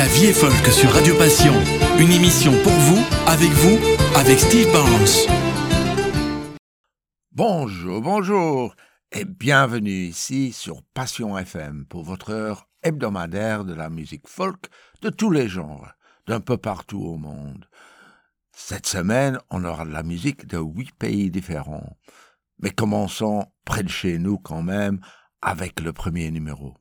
La vie est folk sur Radio Passion. Une émission pour vous, avec vous, avec Steve Barnes. Bonjour, bonjour et bienvenue ici sur Passion FM pour votre heure hebdomadaire de la musique folk de tous les genres, d'un peu partout au monde. Cette semaine, on aura de la musique de huit pays différents. Mais commençons près de chez nous quand même avec le premier numéro.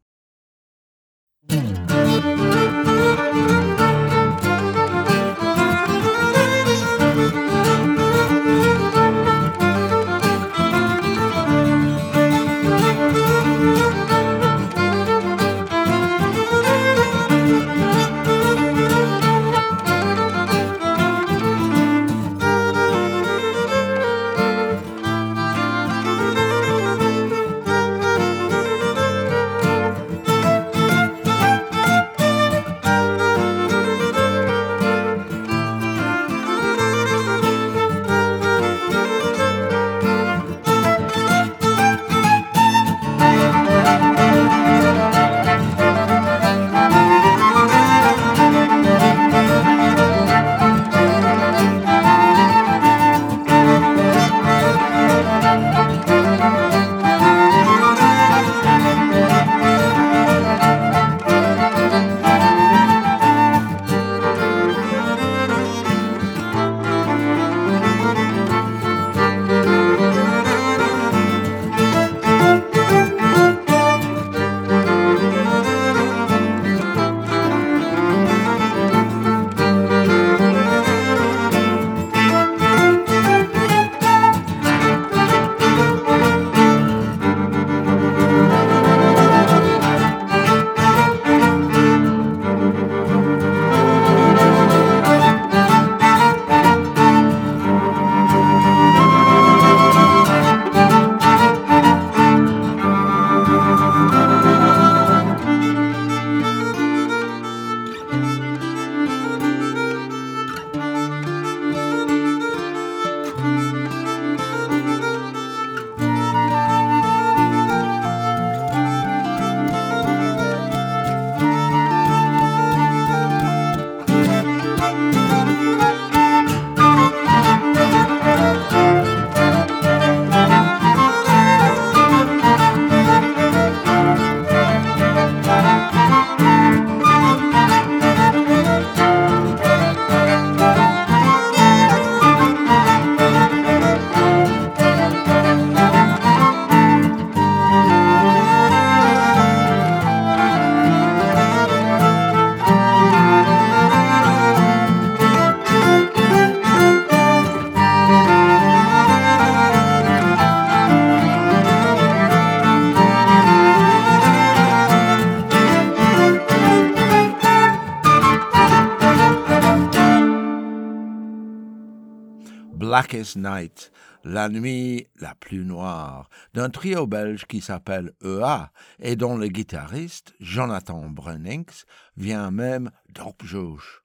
Night, la nuit la plus noire, d'un trio belge qui s'appelle EA et dont le guitariste, Jonathan Brunings, vient même d'Orpjouch.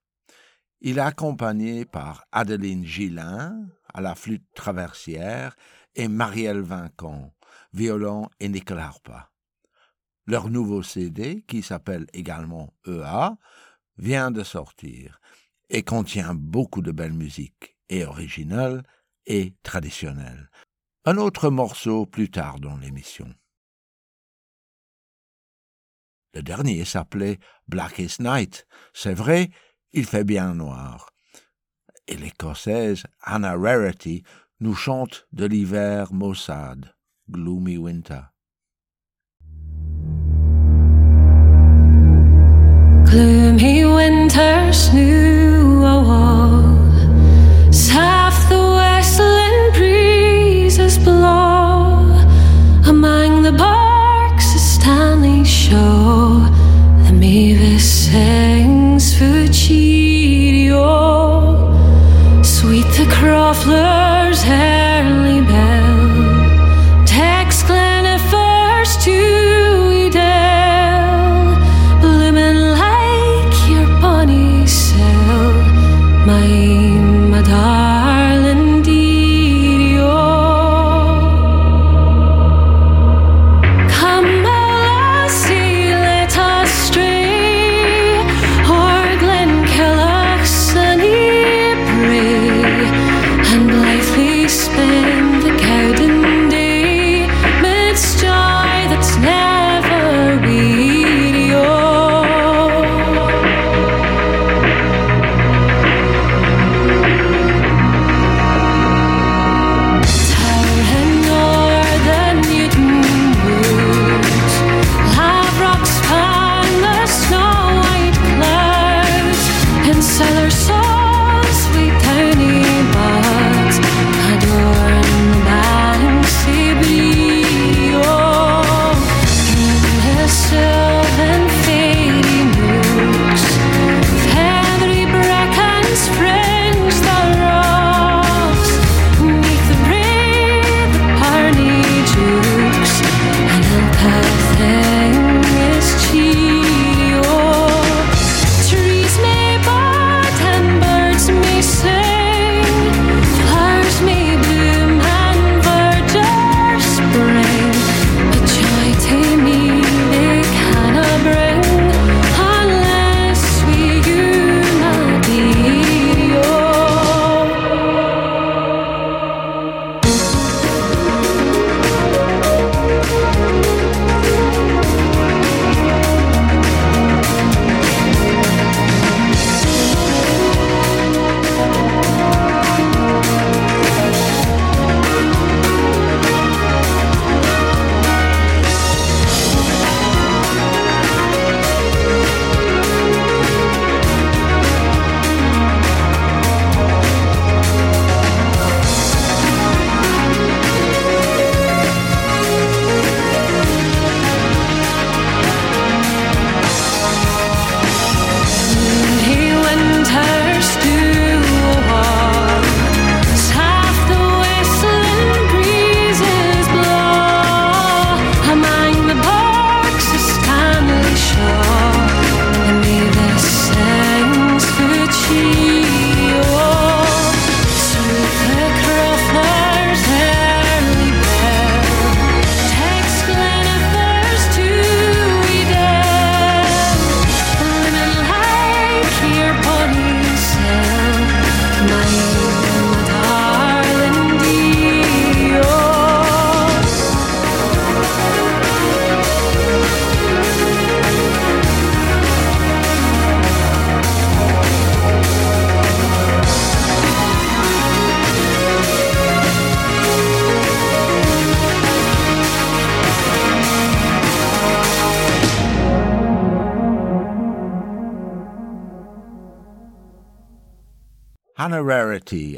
Il est accompagné par Adeline Gillin à la flûte traversière et Marielle Vincent, violon et nickel harpa. Leur nouveau CD, qui s'appelle également EA, vient de sortir et contient beaucoup de belle musique et original et traditionnel. Un autre morceau plus tard dans l'émission. Le dernier s'appelait Blackest Night. C'est vrai, il fait bien noir. Et l'écossaise Anna Rarity nous chante de l'hiver maussade, Gloomy Winter. Gloomy winter half below, among the barks, a Stanley show, the Mevis.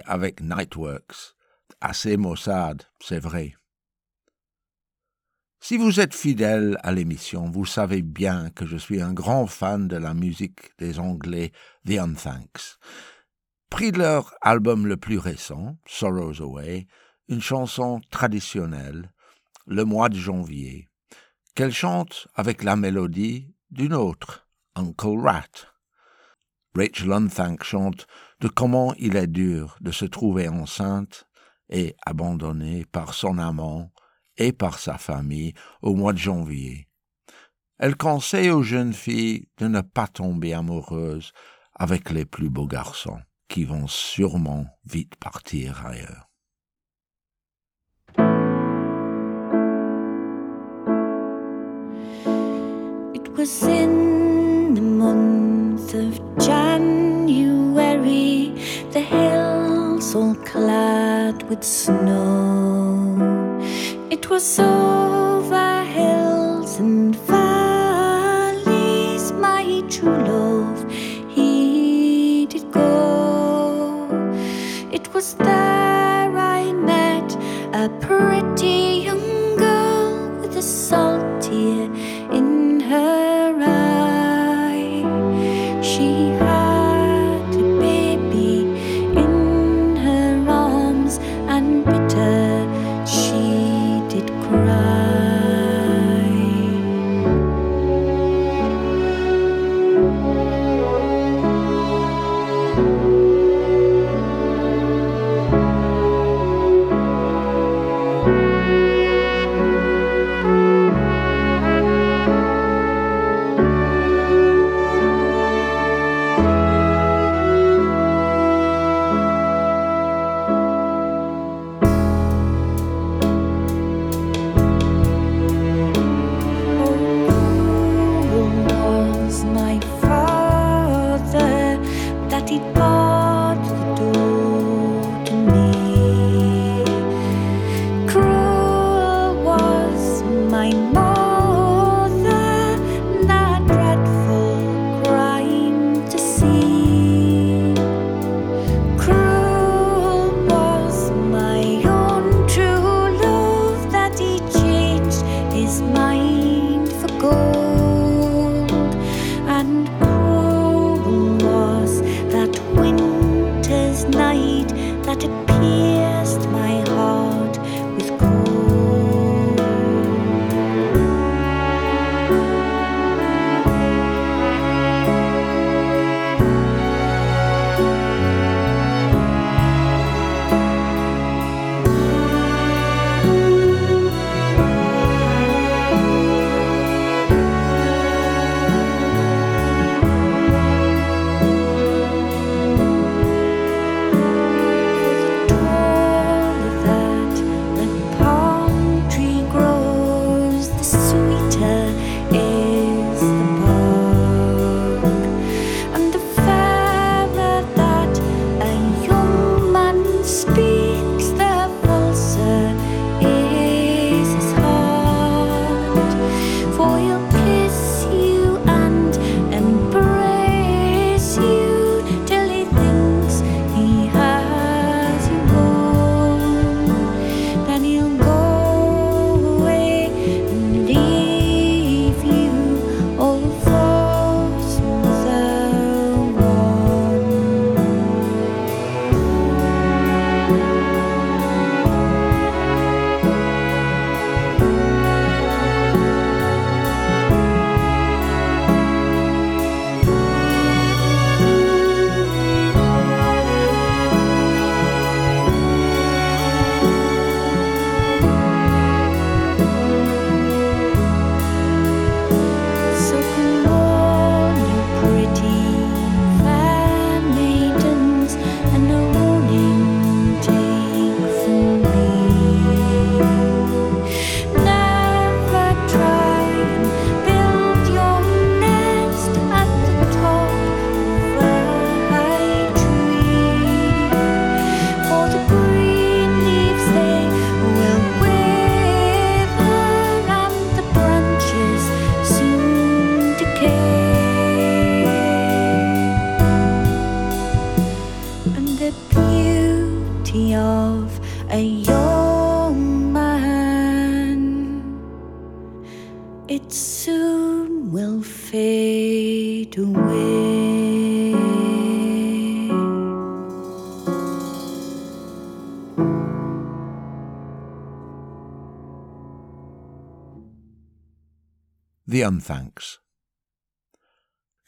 Avec Nightworks. Assez maussade, c'est vrai. Si vous êtes fidèle à l'émission, vous savez bien que je suis un grand fan de la musique des Anglais The Unthanks. Pris de leur album le plus récent, Sorrows Away, une chanson traditionnelle, le mois de janvier, qu'elle chante avec la mélodie d'une autre, Uncle Rat. Rachel Unthank chante de comment il est dur de se trouver enceinte et abandonnée par son amant et par sa famille au mois de janvier. Elle conseille aux jeunes filles de ne pas tomber amoureuses avec les plus beaux garçons, qui vont sûrement vite partir ailleurs. With snow. It was over hills and valleys, my true love, he did go. It was there I met a pretty that he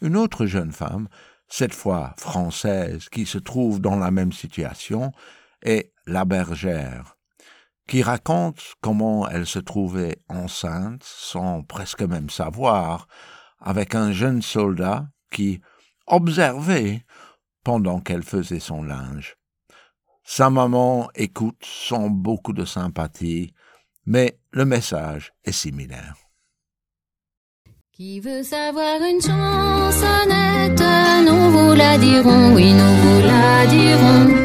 Une autre jeune femme, cette fois française, qui se trouve dans la même situation, est la bergère, qui raconte comment elle se trouvait enceinte sans presque même savoir, avec un jeune soldat qui observait pendant qu'elle faisait son linge. Sa maman écoute sans beaucoup de sympathie, mais le message est similaire. Qui veut savoir une chansonnette Nous vous la dirons, oui, nous vous la dirons.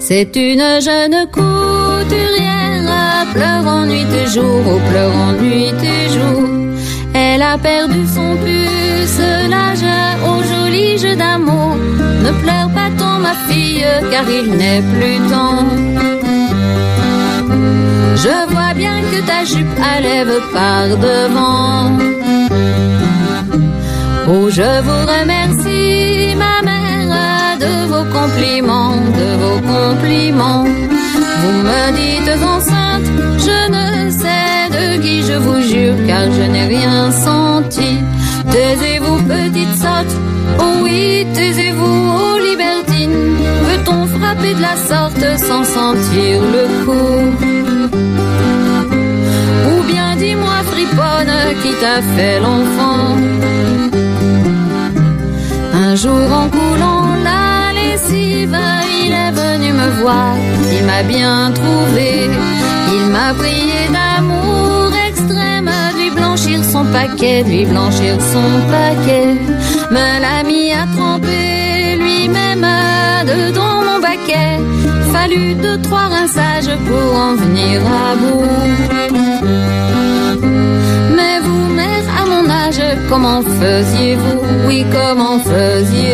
C'est une jeune couturière, pleurant nuit et jour, au pleurant nuit et. Elle a perdu son pucelage au joli jeu d'amour. Ne pleure pas tant, ma fille, car il n'est plus temps. Je vois bien que ta jupe à lève par devant. Oh, je vous remercie, ma mère, de vos compliments, de vos compliments. Vous me dites enceinte, je ne sais de qui je vous jure, car je n'ai rien senti. Taisez-vous, petite sotte, oh oui, taisez-vous, oh frapper de la sorte sans sentir le coup? Ou bien dis-moi, friponne, qui t'a fait l'enfant? Un jour en coulant la lessive, il est venu me voir, il m'a bien trouvé, il m'a prié d'amour extrême, lui blanchir son paquet, lui blanchir son paquet, me l'a mis à tremper lui-même dedans mon baquet, fallu deux, trois rinçages pour en venir à bout. Mais vous, mère, à mon âge, comment faisiez-vous? Oui, comment faisiez-vous?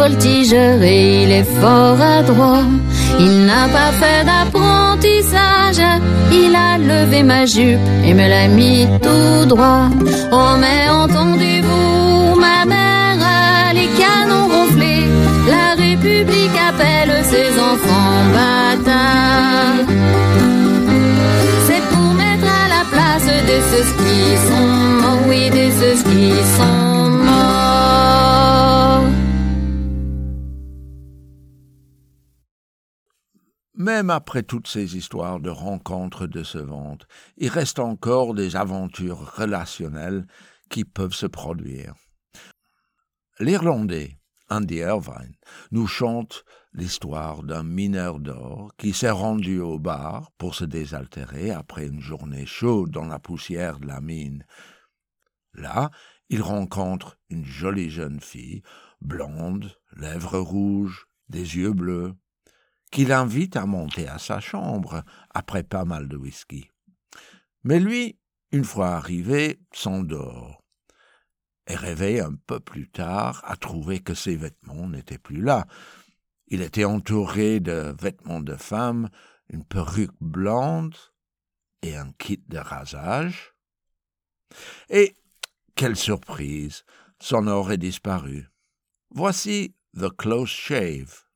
Voltigeur et il est fort adroit. Il n'a pas fait d'apprentissage, il a levé ma jupe et me l'a mis tout droit. Oh, mais entendez-vous, ma mère, les canons gonflés, la République appelle ses enfants bâtards. C'est pour mettre à la place de ceux qui sont morts, oui, de ceux qui sont Même après toutes ces histoires de rencontres décevantes, il reste encore des aventures relationnelles qui peuvent se produire. L'Irlandais Andy Irvine nous chante l'histoire d'un mineur d'or qui s'est rendu au bar pour se désaltérer après une journée chaude dans la poussière de la mine. Là, il rencontre une jolie jeune fille, blonde, lèvres rouges, des yeux bleus, qui l'invite à monter à sa chambre après pas mal de whisky. Mais lui, une fois arrivé, s'endort et réveille un peu plus tard à trouver que ses vêtements n'étaient plus là. Il était entouré de vêtements de femme, une perruque blonde et un kit de rasage. Et, quelle surprise, son or est disparu. Voici The Close Shave.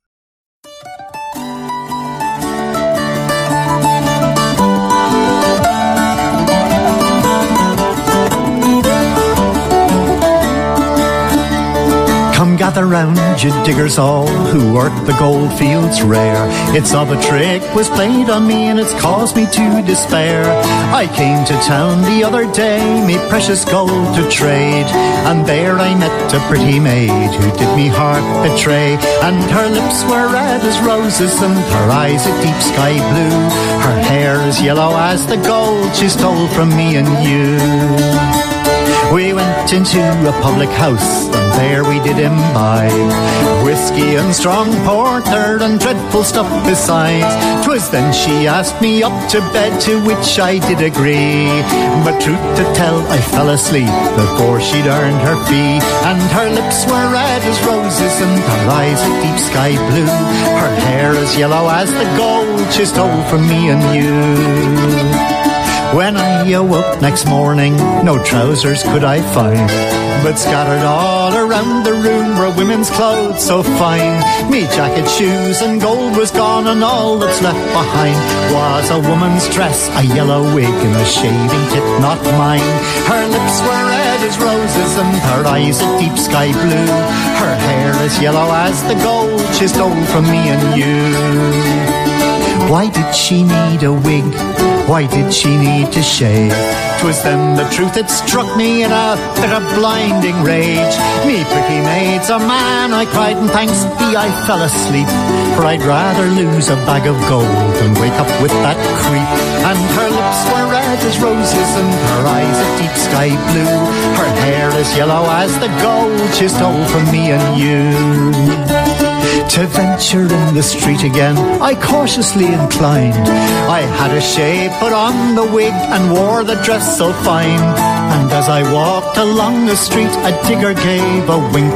Come Gather round, you diggers all, who work the gold fields rare. It's of a trick was played on me and it's caused me to despair. I came to town the other day, me precious gold to trade. And there I met a pretty maid who did me heart betray. And her lips were red as roses and her eyes a deep sky blue. Her hair as yellow as the gold she stole from me and you. We went into a public house, and there we did imbibe whiskey and strong porter and dreadful stuff besides. 'Twas then she asked me up to bed, to which I did agree. But truth to tell, I fell asleep before she'd earned her fee. And her lips were red as roses, and her eyes a deep sky blue. Her hair as yellow as the gold she stole from me and you. When I awoke next morning, no trousers could I find, but scattered all around the room were women's clothes so fine. Me jacket, shoes, and gold was gone, and all that's left behind was a woman's dress, a yellow wig, and a shaving kit not mine. Her lips were red as roses, and her eyes a deep sky blue. Her hair as yellow as the gold she stole from me and you. Why did she need a wig? Why did she need to shave? 'Twas then the truth had struck me in a bit of blinding rage. Me pretty maid's a man, I cried, and thanks be I fell asleep. For I'd rather lose a bag of gold than wake up with that creep. And her lips were red as roses, and her eyes a deep sky blue. Her hair as yellow as the gold she stole from me and you. To venture in the street again, I cautiously inclined. I had a shave, put on the wig, and wore the dress so fine. And as I walked along the street, a digger gave a wink.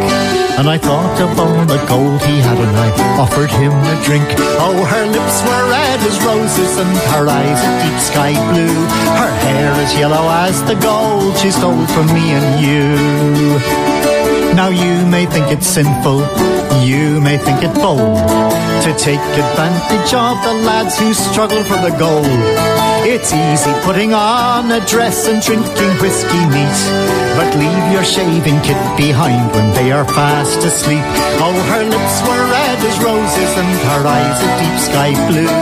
And I thought of all the gold he had, and I offered him a drink. Oh, her lips were red as roses, and her eyes deep sky blue. Her hair as yellow as the gold she stole from me and you. Now you may think it's sinful, you may think it bold to take advantage of the lads who struggle for the gold. It's easy putting on a dress and drinking whiskey neat, but leave your shaving kit behind when they are fast asleep. Oh, her lips were red as roses and her eyes a deep sky blue.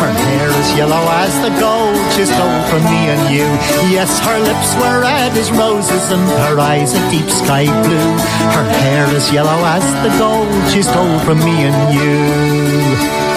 Her hair as yellow as the gold she stole from me and you. Yes, her lips were red as roses and her eyes a deep sky blue. Her hair as yellow as the gold she stole from me and you.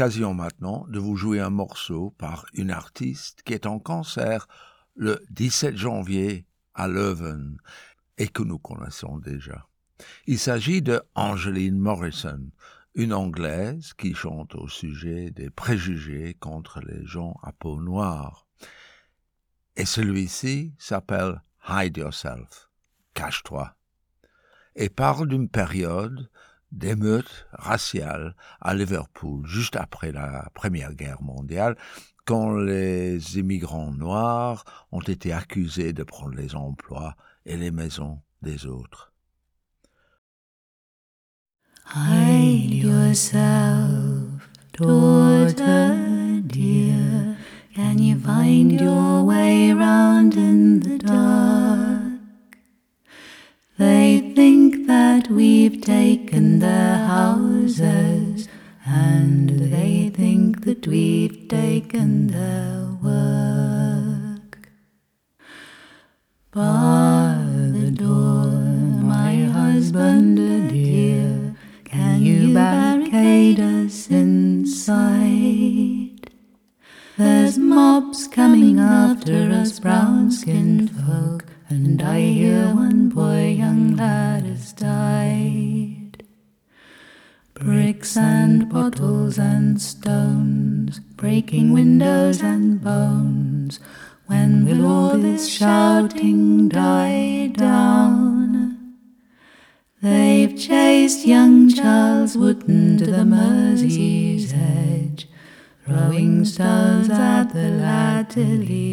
Maintenant de vous jouer un morceau par une artiste qui est en concert le 17 janvier à Leuven et que nous connaissons déjà. Il s'agit de Angeline Morrison, une Anglaise qui chante au sujet des préjugés contre les gens à peau noire. Et celui-ci s'appelle Hide Yourself, cache-toi, et parle d'une période d'émeutes raciales à Liverpool, juste après la Première Guerre mondiale, quand les immigrants noirs ont été accusés de prendre les emplois et les maisons des autres. Hide yourself, daughter dear. Can you find your way in the dark? They think that we've taken their houses and they think that we've taken their work. Bar the door, my husband dear, can you barricade us inside? There's mobs coming after us, brown skinned folk, and I hear one poor young lad has died. Bricks and bottles and stones, breaking windows and bones. When will all this shouting die down? They've chased young Charles Wotton to the Mersey's edge, throwing stones at the lad till he.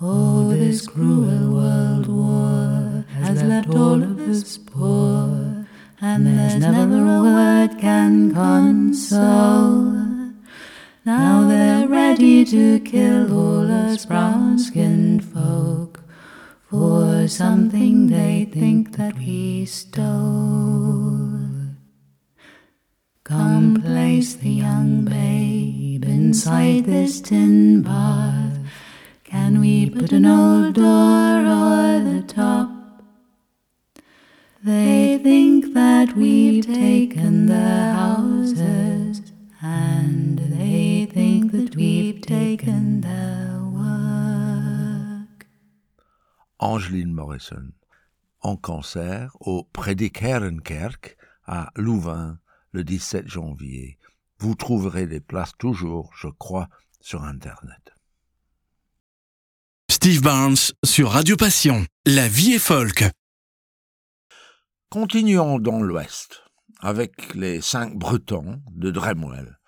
Oh, this cruel world war has left all of us poor, and there's never a word can console. Now they're ready to kill all us brown skinned folk for something they think that we stole. Come place the young babe inside this tin bath. Can we put an old door o'er the top? They think that we've taken their houses, and they think that we've taken their work. Angeline Morrison, en concert au Predikerenkerk à Louvain le 17 janvier. Vous trouverez les places toujours, je crois, sur Internet. Steve Barnes sur Radio Passion. La vie est folk. Continuons dans l'Ouest avec les cinq Bretons de Dremwell.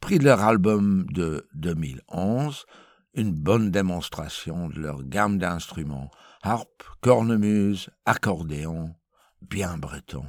Pris de leur album de 2011, une bonne démonstration de leur gamme d'instruments, harpe, cornemuse, accordéon, bien breton.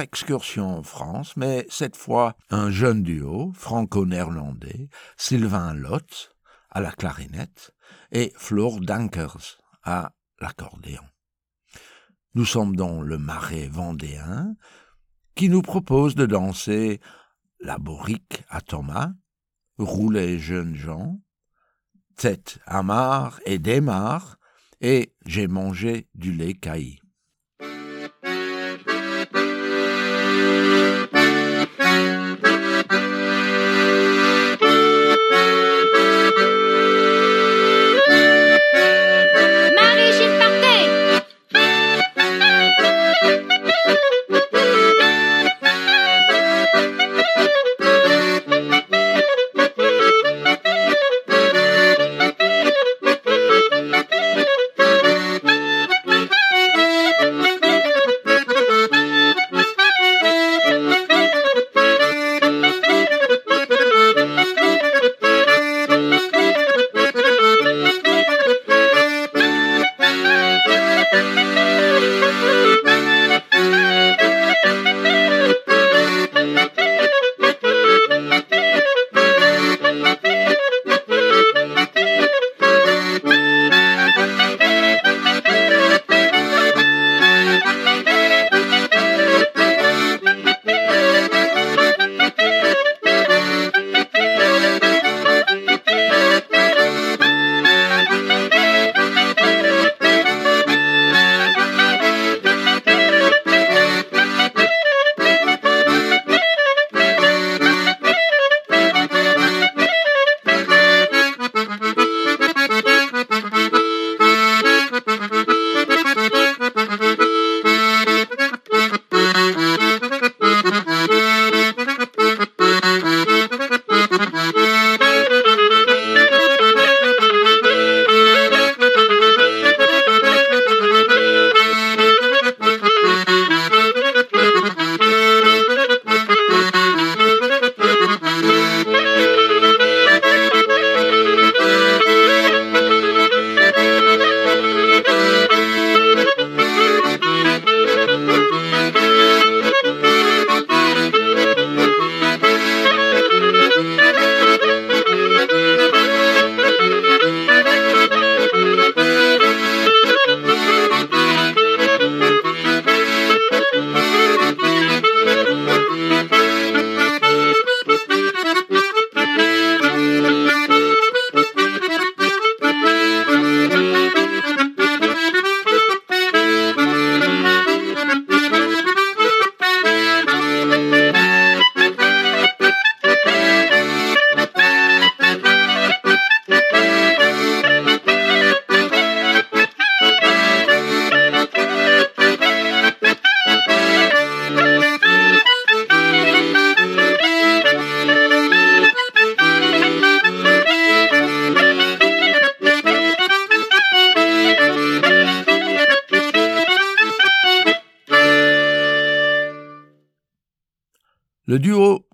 Excursion en France, mais cette fois un jeune duo franco-néerlandais, Sylvain Lotz à la clarinette et Flore Dankers à l'accordéon. Nous sommes dans le marais vendéen qui nous propose de danser la bourrique à Thomas, rouler jeunes gens, tête amare et démarre, et j'ai mangé du lait caillé. thank you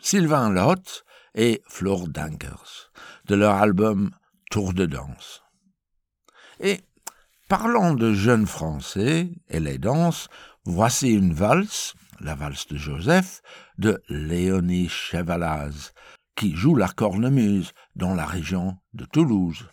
Sylvain Lott et Flore Dankers, de leur album Tour de danse. Et parlant de jeunes Français et les danses, voici une valse, la valse de Joseph, de Léonie Chevalaz, qui joue la cornemuse dans la région de Toulouse.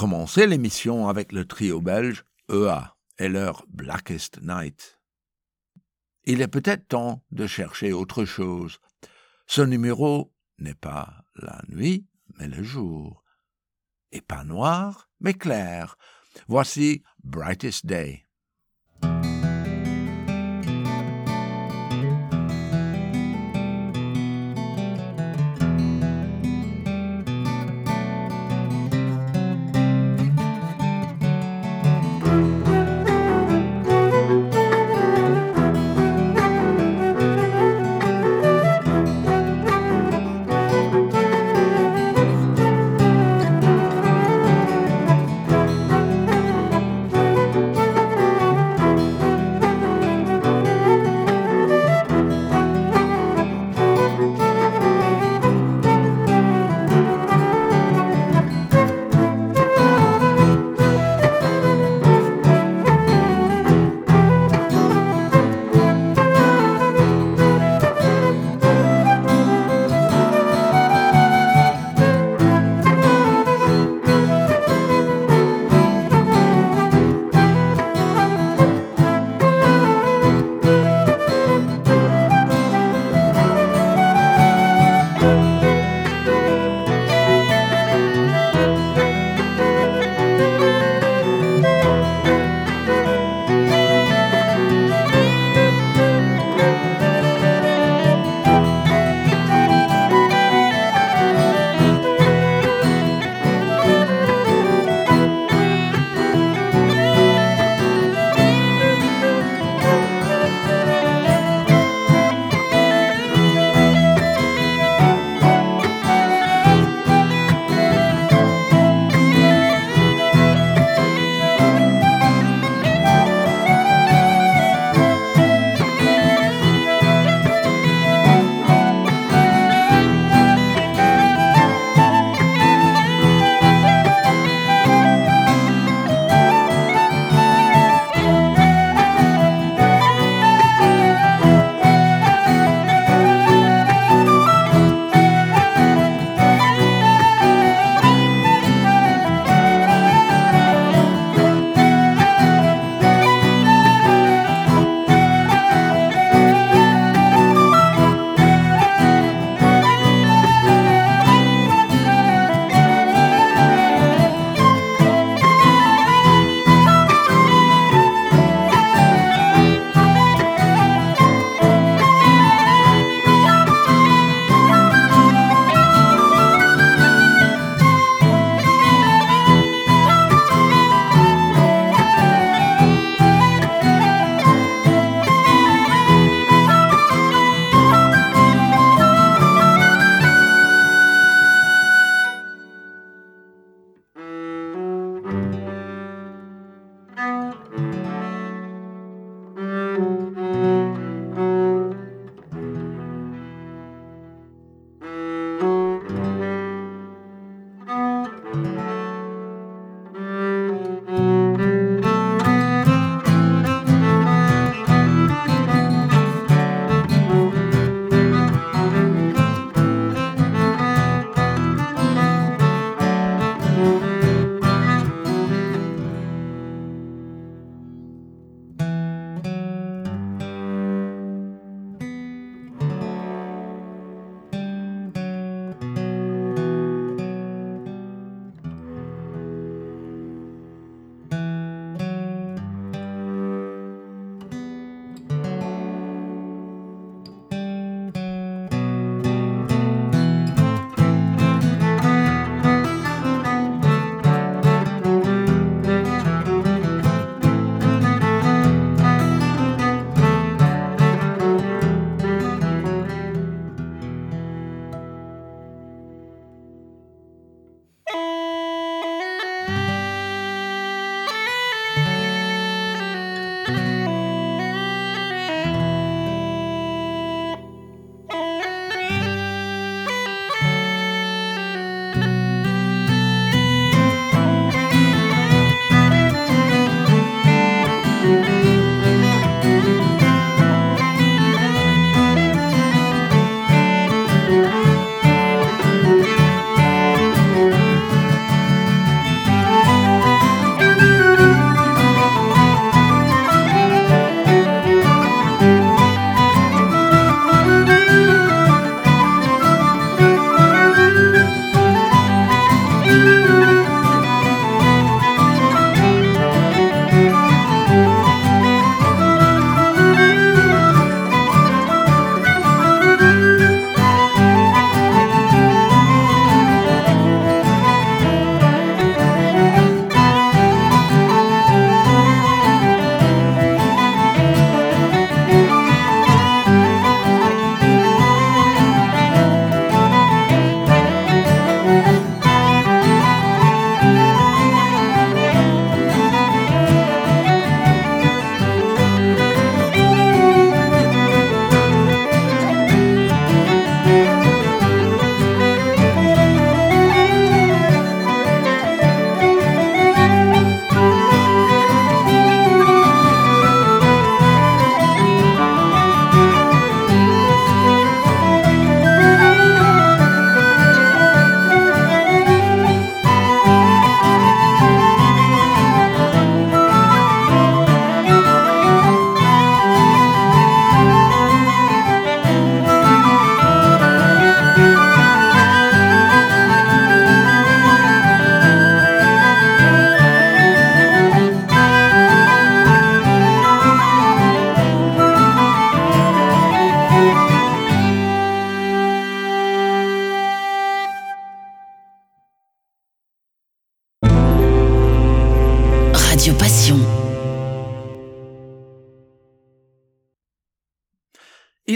Commencé l'émission avec le trio belge EA et leur Blackest Night. Il est peut-être temps de chercher autre chose. Ce numéro n'est pas la nuit, mais le jour. Et pas noir, mais clair. Voici Brightest Day.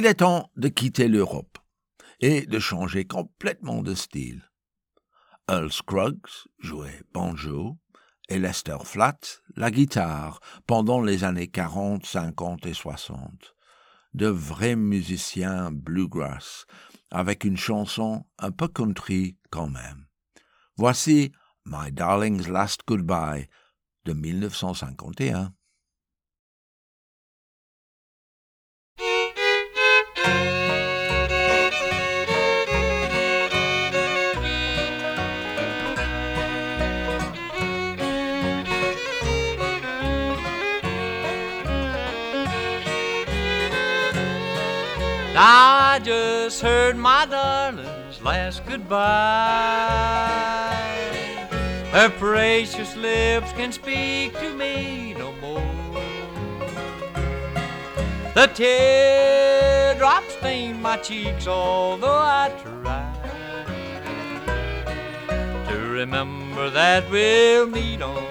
Il est temps de quitter l'Europe et de changer complètement de style. Earl Scruggs jouait banjo et Lester Flatt la guitare pendant les années 40, 50 et 60. De vrais musiciens bluegrass avec une chanson un peu country quand même. Voici My Darling's Last Goodbye de 1951. I just heard my darling's last goodbye. Her precious lips can speak to me no more. The teardrops stain my cheeks, although I try to remember that we'll meet on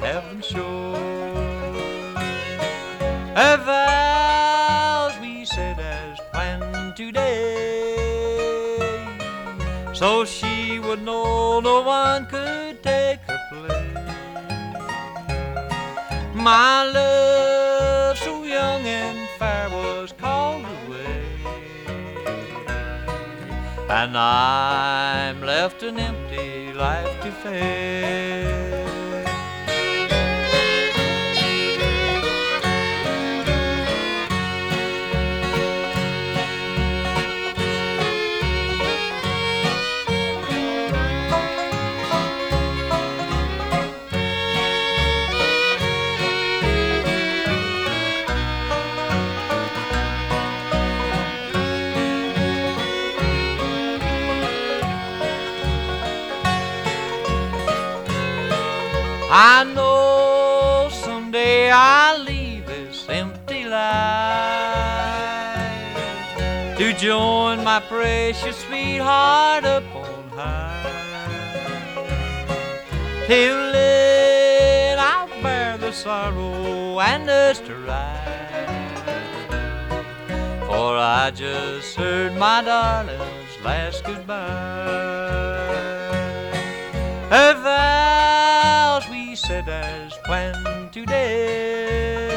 heaven's shore. Her vows we said as planned today, so she would know no one could take her place. My love, so young and fair, was called away, and I'm left an empty life to face. I know someday I'll leave this empty life to join my precious sweetheart up on high. Till then I'll bear the sorrow and the strife. For I just heard my darling's last goodbye. Vows we said as planned today.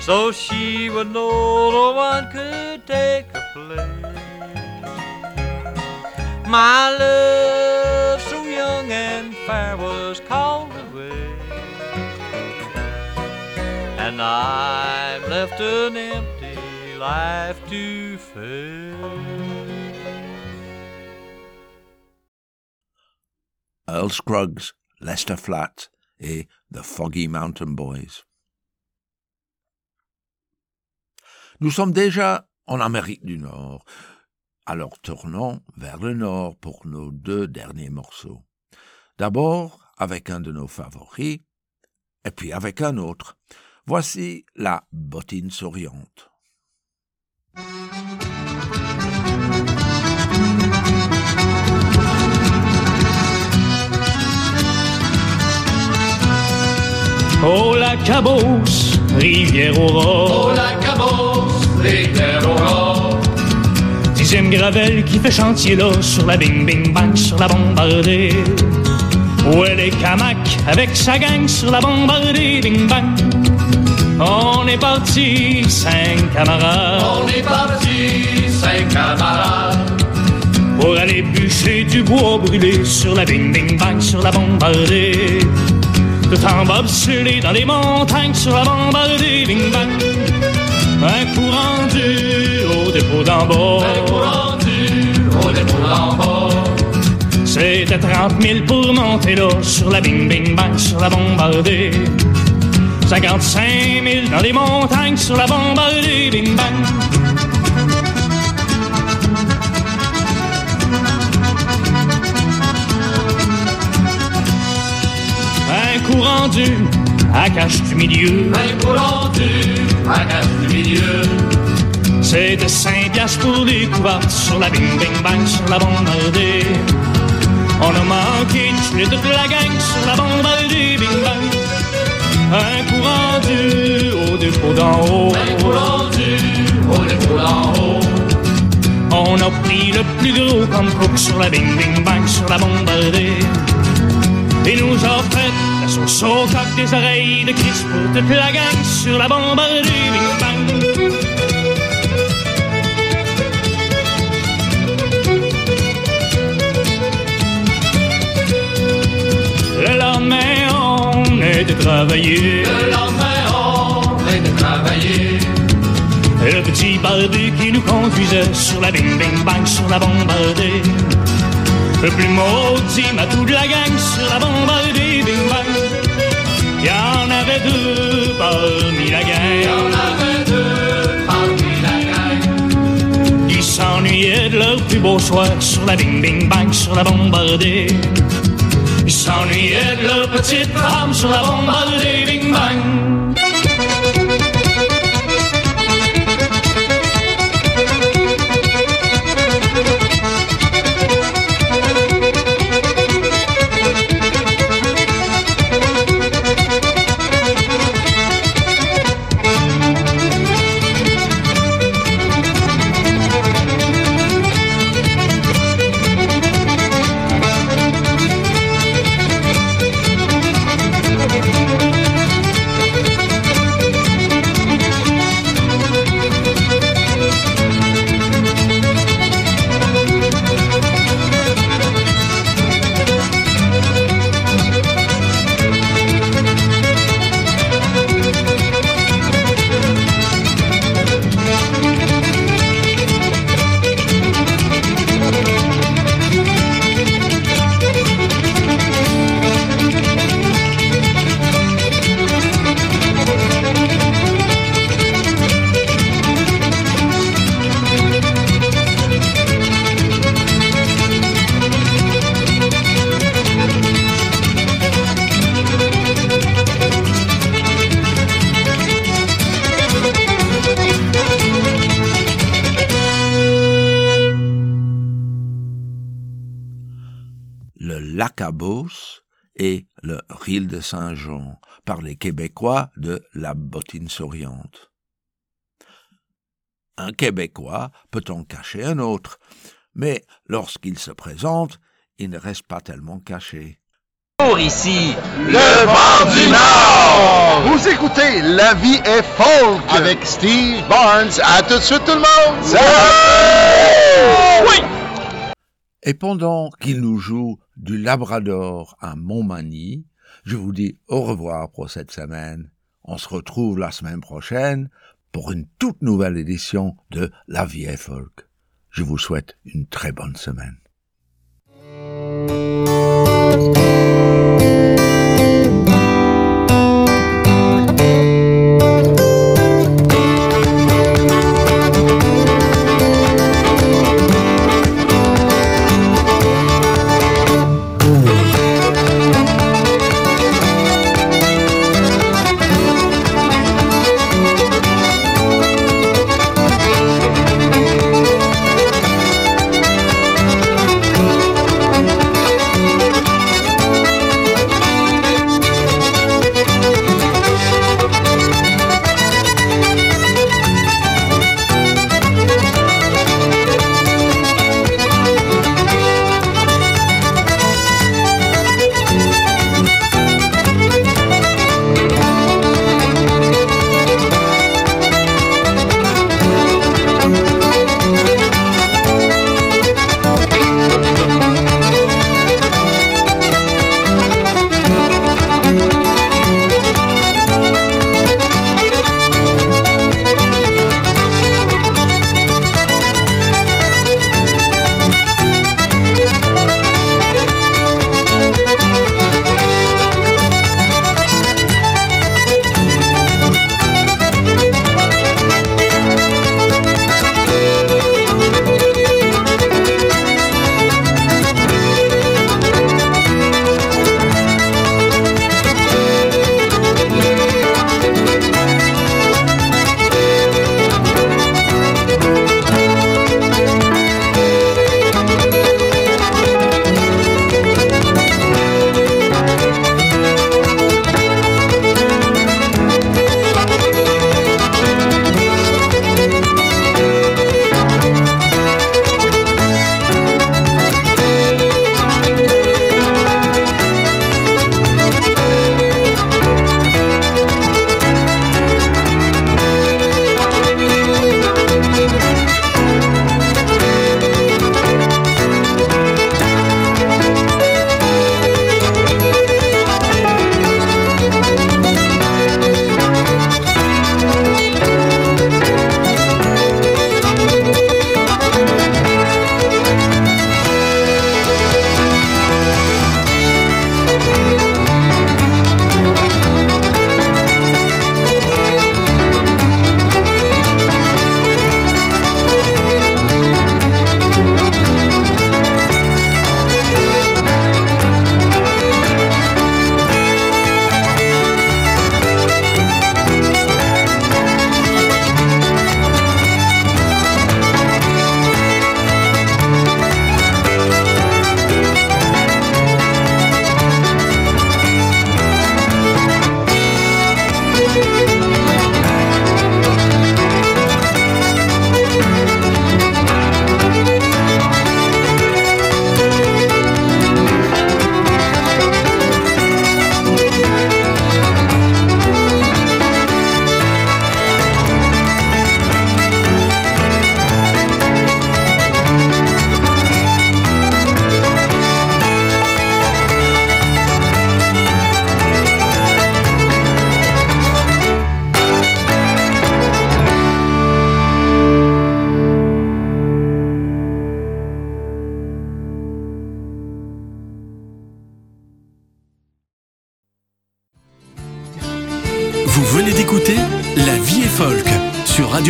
So she would know no one could take her place. My love, so young and fair, was called away. And I'm left an empty life to face. Earl Scruggs, Lester Flatt et The Foggy Mountain Boys. Nous sommes déjà en Amérique du Nord, alors tournons vers le nord pour nos deux derniers morceaux. D'abord avec un de nos favoris, et puis avec un autre. Voici la bottine souriante. Oh la cabosse, rivière aurore. Oh la cabosse, rivière aurore. Dixième gravel qui fait chantier là sur la bing bing bang sur la bombardée. Où elle est Camac avec sa gang sur la bombardée bing bang. On est parti, cinq camarades. On est parti, cinq camarades. Pour aller bûcher du bois brûlé sur la bing bing bang sur la bombardée. Tout en bobsleigh dans les montagnes sur la bombardée bing bang. Un coup rendu au dépôt d'en bas. Un coup rendu au dépôt d'en bas. C'était 30 000 pour monter là sur la bing bing bang sur la bombardée. 55 000 dans les montagnes sur la bombardée bing rendu à cache du milieu. Un coup rendu à cache du milieu. C'était 5 piastres pour les couvertes sur la bing bing bang sur la bombardée. On a manqué de toute la gang sur la bombardée bing bang. Un coup rendu au dépôt d'en haut. Un coup rendu au dépôt d'en haut. On a pris le plus gros comme cook sur la bing bing bang sur la bombardée. Et nous a fait sauce au coq des oreilles de Chris pour toute la gang sur la bombardée bing bang. Le lendemain, on était travaillé. Le lendemain, on est de travailler. Et le petit barbu qui nous conduisait sur la bing bing bang sur la bombardée. Le plus maudit matou de la gang sur la bombardée bing bang. Il y en avait deux parmi la Il y gang en avait deux parmi la gang. qui s'ennuyaient de leur plus beau soir sur la bing bing bang sur la bombardée. Ils s'ennuyaient de leur petite femme sur la bombardée bing bang. Le lac à Beauce et le Ril de Saint-Jean par les Québécois de la bottine souriante. Un Québécois peut en cacher un autre, mais lorsqu'il se présente, il ne reste pas tellement caché. Pour ici, Le vent du Nord! Vous écoutez La vie est folk avec Steve Barnes. À tout de suite tout le monde. oui, Et pendant qu'il nous joue du Labrador à Montmagny, je vous dis au revoir pour cette semaine. On se retrouve la semaine prochaine pour une toute nouvelle édition de La vie est folk. Je vous souhaite une très bonne semaine.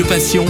Passion.